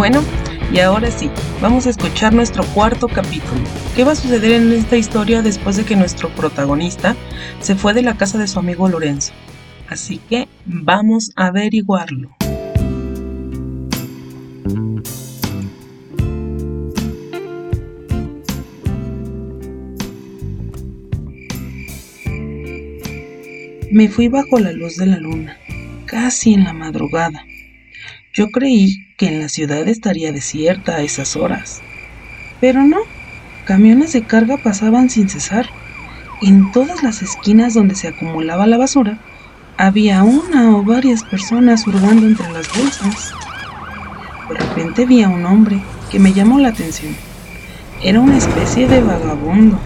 Bueno, y ahora sí, vamos a escuchar nuestro cuarto capítulo. ¿Qué va a suceder en esta historia después de que nuestro protagonista se fue de la casa de su amigo Lorenzo? Así que vamos a averiguarlo. Me fui bajo la luz de la luna, casi en la madrugada. Yo creí que en la ciudad estaría desierta a esas horas. Pero no, camiones de carga pasaban sin cesar. En todas las esquinas donde se acumulaba la basura, había una o varias personas hurgando entre las bolsas. De repente vi a un hombre que me llamó la atención. Era una especie de vagabundo,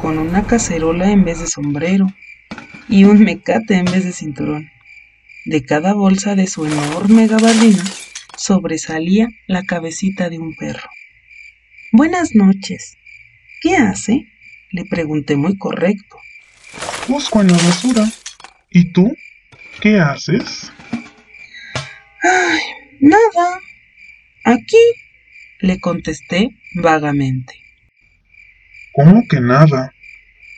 con una cacerola en vez de sombrero y un mecate en vez de cinturón. De cada bolsa de su enorme gabardina sobresalía la cabecita de un perro. Buenas noches. ¿Qué hace? Le pregunté muy correcto. Busco en la basura. ¿Y tú? ¿Qué haces? Ay, nada. Aquí, le contesté vagamente. ¿Cómo que nada?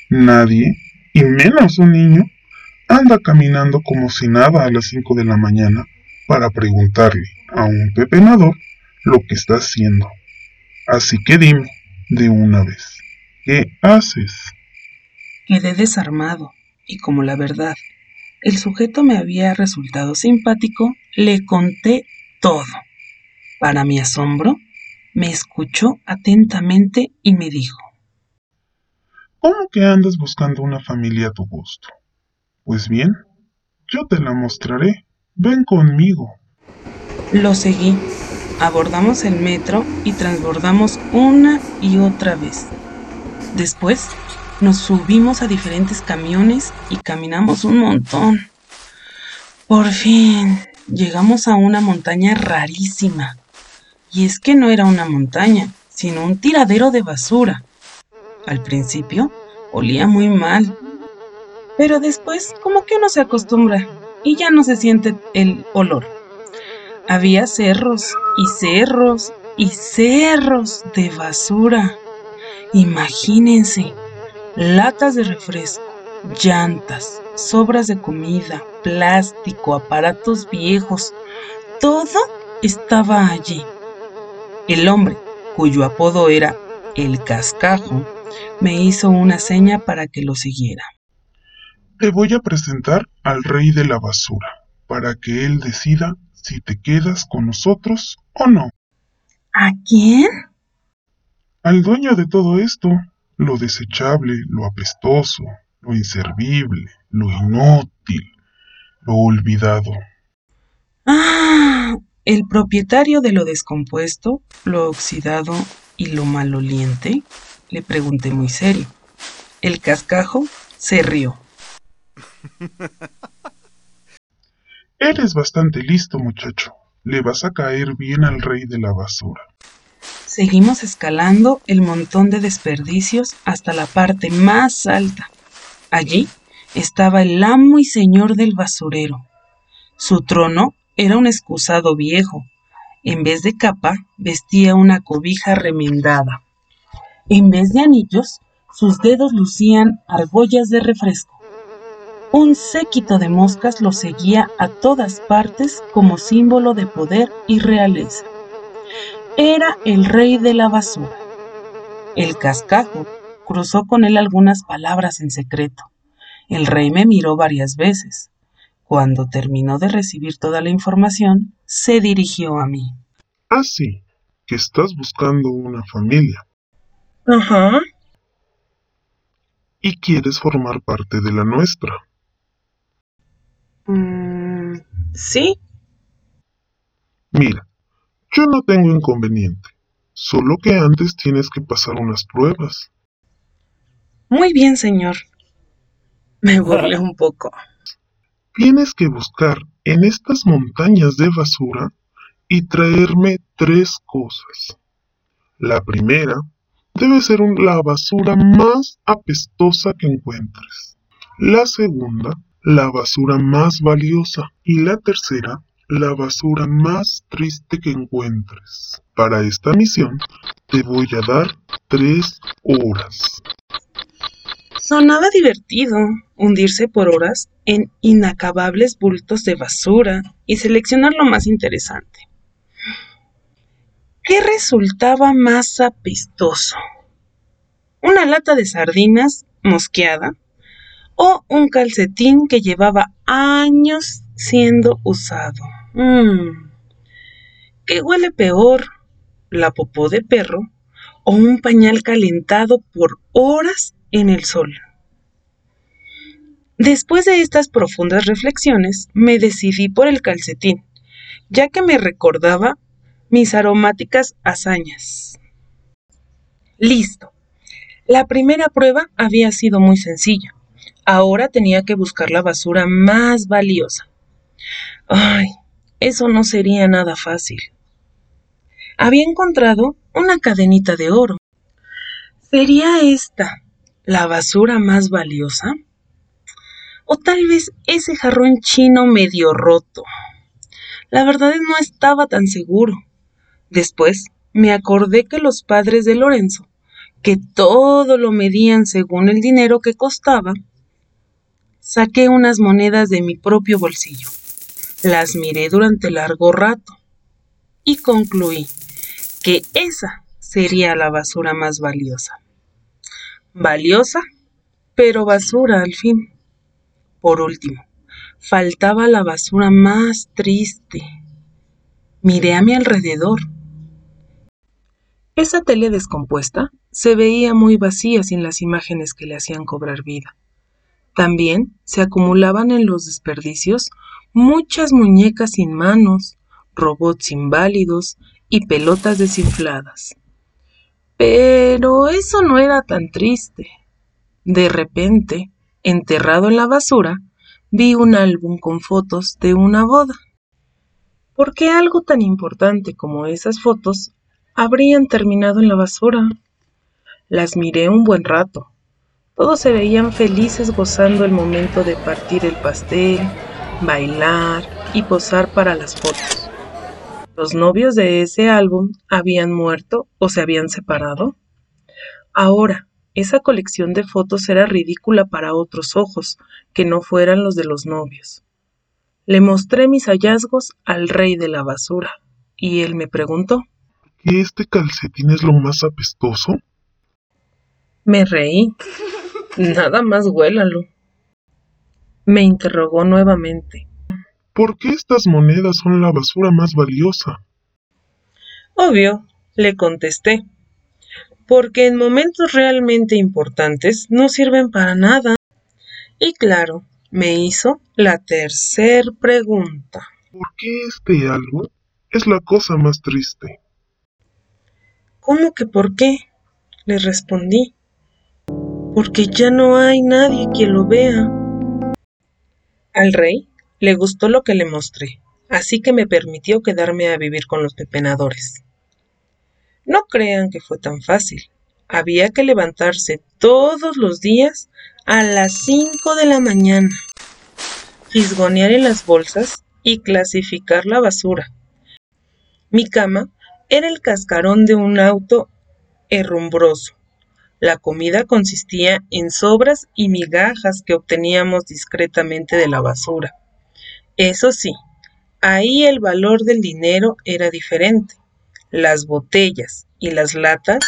Nadie, y menos un niño, anda caminando como si nada a las 5 de la mañana para preguntarle a un pepenador lo que está haciendo. Así que dime de una vez, ¿qué haces? Quedé desarmado y como la verdad, el sujeto me había resultado simpático, le conté todo. Para mi asombro, me escuchó atentamente y me dijo, ¿Cómo que andas buscando una familia a tu gusto? Pues bien, yo te la mostraré. Ven conmigo. Lo seguí. Abordamos el metro y transbordamos una y otra vez. Después nos subimos a diferentes camiones y caminamos un montón. Por fin llegamos a una montaña rarísima. Y es que no era una montaña, sino un tiradero de basura. Al principio olía muy mal pero después como que uno se acostumbra y ya no se siente el olor. Había cerros y cerros y cerros de basura. Imagínense, latas de refresco, llantas, sobras de comida, plástico, aparatos viejos, todo estaba allí. El hombre, cuyo apodo era el cascajo, me hizo una seña para que lo siguiera. Te voy a presentar al rey de la basura, para que él decida si te quedas con nosotros o no. ¿A quién? Al dueño de todo esto, lo desechable, lo apestoso, lo inservible, lo inútil, lo olvidado. Ah, el propietario de lo descompuesto, lo oxidado y lo maloliente, le pregunté muy serio. El cascajo se rió. Eres bastante listo, muchacho. Le vas a caer bien al rey de la basura. Seguimos escalando el montón de desperdicios hasta la parte más alta. Allí estaba el amo y señor del basurero. Su trono era un excusado viejo. En vez de capa, vestía una cobija remendada. En vez de anillos, sus dedos lucían argollas de refresco. Un séquito de moscas lo seguía a todas partes como símbolo de poder y realeza. Era el rey de la basura. El cascajo cruzó con él algunas palabras en secreto. El rey me miró varias veces. Cuando terminó de recibir toda la información, se dirigió a mí. Ah, sí, que estás buscando una familia. Ajá. Y quieres formar parte de la nuestra. Mm, sí. Mira, yo no tengo inconveniente, solo que antes tienes que pasar unas pruebas. Muy bien, señor. Me burlé un poco. Tienes que buscar en estas montañas de basura y traerme tres cosas. La primera debe ser la basura más apestosa que encuentres. La segunda la basura más valiosa y la tercera, la basura más triste que encuentres. Para esta misión te voy a dar tres horas. Sonaba divertido hundirse por horas en inacabables bultos de basura y seleccionar lo más interesante. ¿Qué resultaba más apestoso? ¿Una lata de sardinas mosqueada o un calcetín que llevaba años siendo usado? Mm. ¿Qué huele peor? ¿La popó de perro o un pañal calentado por horas en el sol? Después de estas profundas reflexiones, me decidí por el calcetín, ya que me recordaba mis aromáticas hazañas. Listo. La primera prueba había sido muy sencilla. Ahora tenía que buscar la basura más valiosa. Ay, eso no sería nada fácil. Había encontrado una cadenita de oro. ¿Sería esta la basura más valiosa? o tal vez ese jarrón chino medio roto. La verdad no estaba tan seguro. Después me acordé que los padres de Lorenzo, que todo lo medían según el dinero que costaba, saqué unas monedas de mi propio bolsillo. Las miré durante largo rato y concluí que esa sería la basura más valiosa. Valiosa, pero basura al fin. Por último, faltaba la basura más triste. Miré a mi alrededor. Esa tele descompuesta se veía muy vacía sin las imágenes que le hacían cobrar vida. También se acumulaban en los desperdicios muchas muñecas sin manos, robots inválidos y pelotas desinfladas. Pero eso no era tan triste. De repente, Enterrado en la basura, vi un álbum con fotos de una boda. ¿Por qué algo tan importante como esas fotos habrían terminado en la basura? Las miré un buen rato. Todos se veían felices gozando el momento de partir el pastel, bailar y posar para las fotos. ¿Los novios de ese álbum habían muerto o se habían separado? Ahora, esa colección de fotos era ridícula para otros ojos, que no fueran los de los novios. Le mostré mis hallazgos al rey de la basura, y él me preguntó ¿Y este calcetín es lo más apestoso? Me reí. Nada más huélalo. Me interrogó nuevamente. ¿Por qué estas monedas son la basura más valiosa? Obvio, le contesté porque en momentos realmente importantes no sirven para nada. Y claro, me hizo la tercer pregunta. ¿Por qué este algo es la cosa más triste? ¿Cómo que por qué? Le respondí. Porque ya no hay nadie quien lo vea. Al rey le gustó lo que le mostré, así que me permitió quedarme a vivir con los pepenadores. No crean que fue tan fácil. Había que levantarse todos los días a las 5 de la mañana, fisgonear en las bolsas y clasificar la basura. Mi cama era el cascarón de un auto herrumbroso. La comida consistía en sobras y migajas que obteníamos discretamente de la basura. Eso sí, ahí el valor del dinero era diferente las botellas y las latas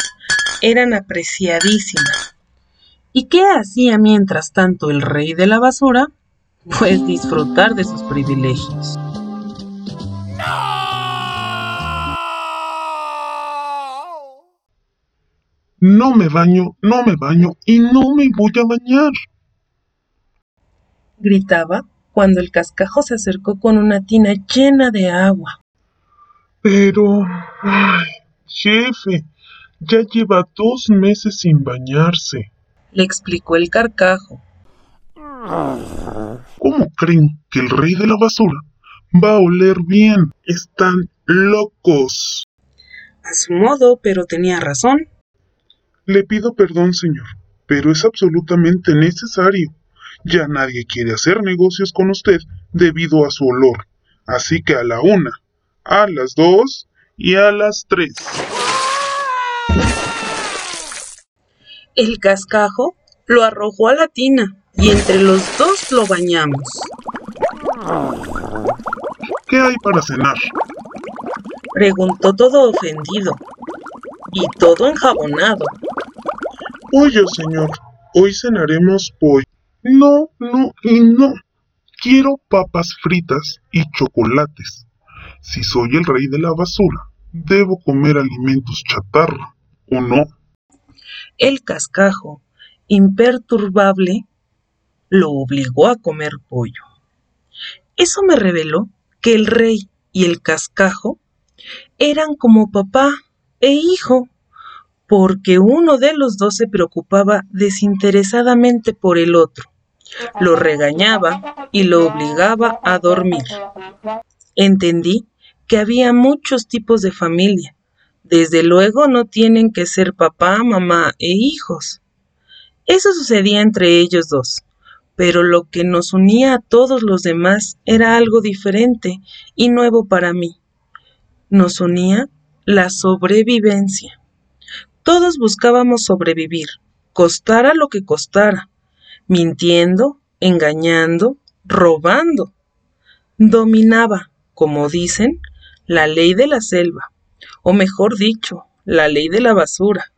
eran apreciadísimas. ¿Y qué hacía mientras tanto el rey de la basura? Pues disfrutar de sus privilegios. No me baño, no me baño y no me voy a bañar. Gritaba cuando el cascajo se acercó con una tina llena de agua. Pero, ay, jefe, ya lleva dos meses sin bañarse. Le explicó el carcajo. ¿Cómo creen que el rey de la basura va a oler bien? Están locos. A su modo, pero tenía razón. Le pido perdón, señor, pero es absolutamente necesario. Ya nadie quiere hacer negocios con usted debido a su olor. Así que a la una, a las dos y a las tres. El cascajo lo arrojó a la tina y entre los dos lo bañamos. ¿Qué hay para cenar? Preguntó todo ofendido y todo enjabonado. Pollo, señor. Hoy cenaremos pollo. No, no y no. Quiero papas fritas y chocolates. Si soy el rey de la basura, debo comer alimentos chatarra, ¿o no? El cascajo, imperturbable, lo obligó a comer pollo. Eso me reveló que el rey y el cascajo eran como papá e hijo, porque uno de los dos se preocupaba desinteresadamente por el otro, lo regañaba y lo obligaba a dormir. Entendí que había muchos tipos de familia. Desde luego no tienen que ser papá, mamá e hijos. Eso sucedía entre ellos dos, pero lo que nos unía a todos los demás era algo diferente y nuevo para mí. Nos unía la sobrevivencia. Todos buscábamos sobrevivir, costara lo que costara, mintiendo, engañando, robando. Dominaba, como dicen, la ley de la selva, o mejor dicho, la ley de la basura.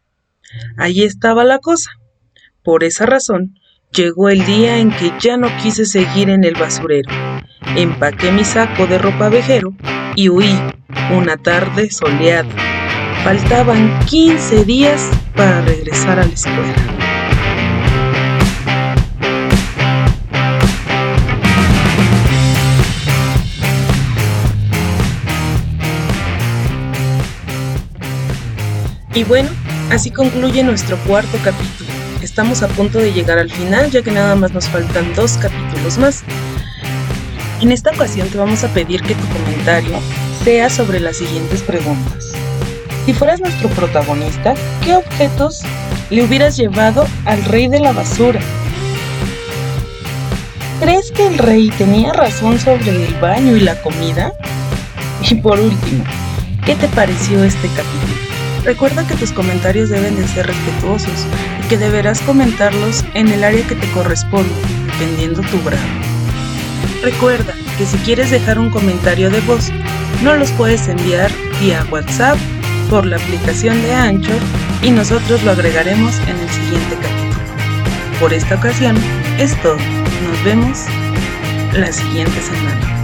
Allí estaba la cosa. Por esa razón, llegó el día en que ya no quise seguir en el basurero. Empaqué mi saco de ropa vejero y huí una tarde soleada. Faltaban 15 días para regresar a la escuela. Y bueno, así concluye nuestro cuarto capítulo. Estamos a punto de llegar al final ya que nada más nos faltan dos capítulos más. En esta ocasión te vamos a pedir que tu comentario sea sobre las siguientes preguntas. Si fueras nuestro protagonista, ¿qué objetos le hubieras llevado al rey de la basura? ¿Crees que el rey tenía razón sobre el baño y la comida? Y por último, ¿qué te pareció este capítulo? Recuerda que tus comentarios deben de ser respetuosos y que deberás comentarlos en el área que te corresponde, dependiendo tu grado. Recuerda que si quieres dejar un comentario de voz, no los puedes enviar vía WhatsApp por la aplicación de Anchor y nosotros lo agregaremos en el siguiente capítulo. Por esta ocasión es todo. Nos vemos la siguiente semana.